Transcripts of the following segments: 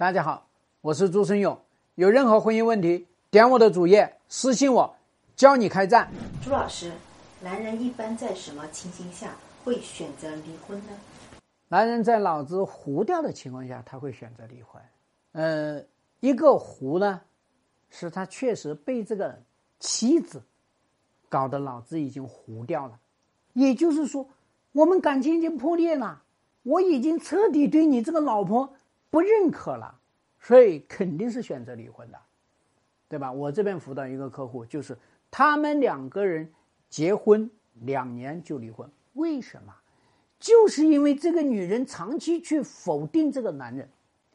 大家好，我是朱生勇。有任何婚姻问题，点我的主页私信我，教你开战。朱老师，男人一般在什么情形下会选择离婚呢？男人在脑子糊掉的情况下，他会选择离婚。呃，一个糊呢，是他确实被这个妻子搞得脑子已经糊掉了。也就是说，我们感情已经破裂了，我已经彻底对你这个老婆。不认可了，所以肯定是选择离婚的，对吧？我这边辅导一个客户，就是他们两个人结婚两年就离婚，为什么？就是因为这个女人长期去否定这个男人，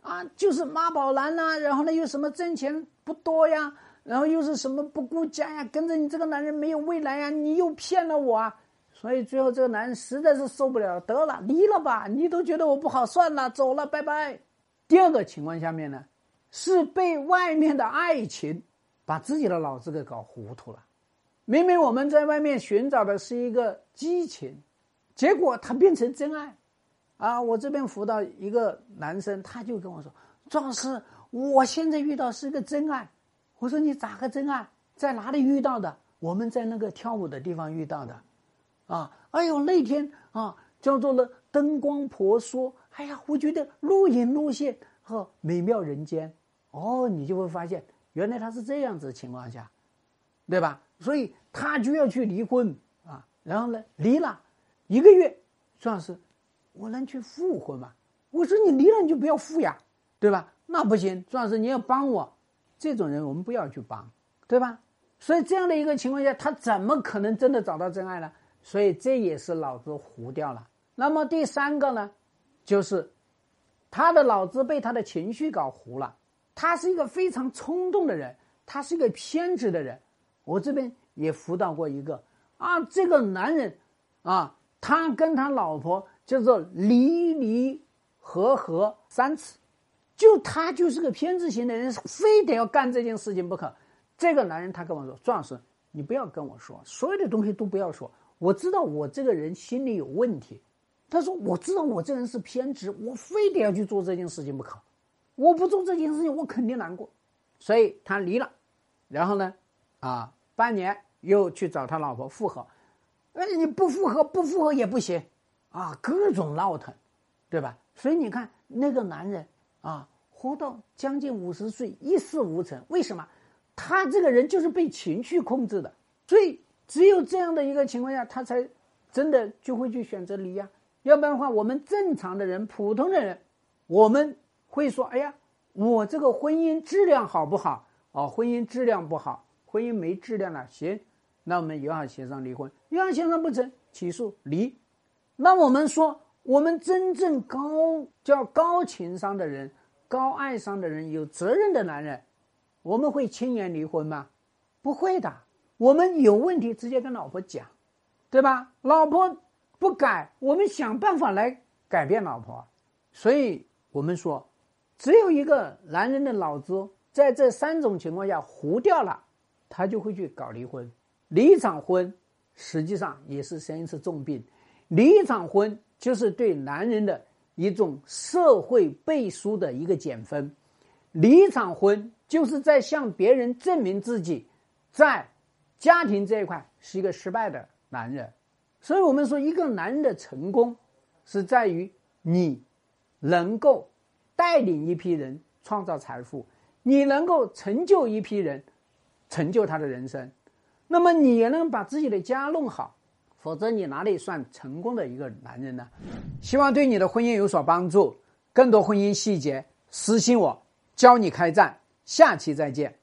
啊，就是妈宝男呐，然后呢又什么挣钱不多呀，然后又是什么不顾家呀，跟着你这个男人没有未来呀，你又骗了我啊，所以最后这个男人实在是受不了，得了，离了吧，你都觉得我不好，算了，走了，拜拜。第二个情况下面呢，是被外面的爱情把自己的脑子给搞糊涂了。明明我们在外面寻找的是一个激情，结果它变成真爱。啊，我这边辅导一个男生，他就跟我说：“庄老师，我现在遇到是个真爱。”我说：“你咋个真爱？在哪里遇到的？”我们在那个跳舞的地方遇到的。啊，哎呦，那天啊，叫做了灯光婆娑。哎呀，我觉得若隐若现和美妙人间，哦，你就会发现原来他是这样子情况下，对吧？所以他就要去离婚啊，然后呢，离了一个月，孙老师，我能去复婚吗？我说你离了你就不要复呀，对吧？那不行，孙老师你要帮我，这种人我们不要去帮，对吧？所以这样的一个情况下，他怎么可能真的找到真爱呢？所以这也是脑子糊掉了。那么第三个呢？就是他的脑子被他的情绪搞糊了，他是一个非常冲动的人，他是一个偏执的人。我这边也辅导过一个啊，这个男人啊，他跟他老婆叫做离离合合三次，就他就是个偏执型的人，非得要干这件事情不可。这个男人他跟我说：“壮士，你不要跟我说，所有的东西都不要说，我知道我这个人心里有问题。”他说：“我知道我这人是偏执，我非得要去做这件事情不可。我不做这件事情，我肯定难过。所以他离了，然后呢，啊，半年又去找他老婆复合。哎，你不复合，不复合也不行啊，各种闹腾，对吧？所以你看那个男人啊，活到将近五十岁一事无成，为什么？他这个人就是被情绪控制的。所以只有这样的一个情况下，他才真的就会去选择离呀。”要不然的话，我们正常的人、普通的人，我们会说：“哎呀，我这个婚姻质量好不好？哦，婚姻质量不好，婚姻没质量了。行，那我们友好协商离婚，友好协商不成，起诉离。那我们说，我们真正高叫高情商的人、高爱商的人、有责任的男人，我们会轻言离婚吗？不会的。我们有问题直接跟老婆讲，对吧？老婆。不改，我们想办法来改变老婆。所以我们说，只有一个男人的脑子在这三种情况下糊掉了，他就会去搞离婚。离一场婚，实际上也是生一次重病。离一场婚，就是对男人的一种社会背书的一个减分。离一场婚，就是在向别人证明自己，在家庭这一块是一个失败的男人。所以我们说，一个男人的成功，是在于你能够带领一批人创造财富，你能够成就一批人，成就他的人生。那么你也能把自己的家弄好，否则你哪里算成功的一个男人呢？希望对你的婚姻有所帮助。更多婚姻细节，私信我，教你开战。下期再见。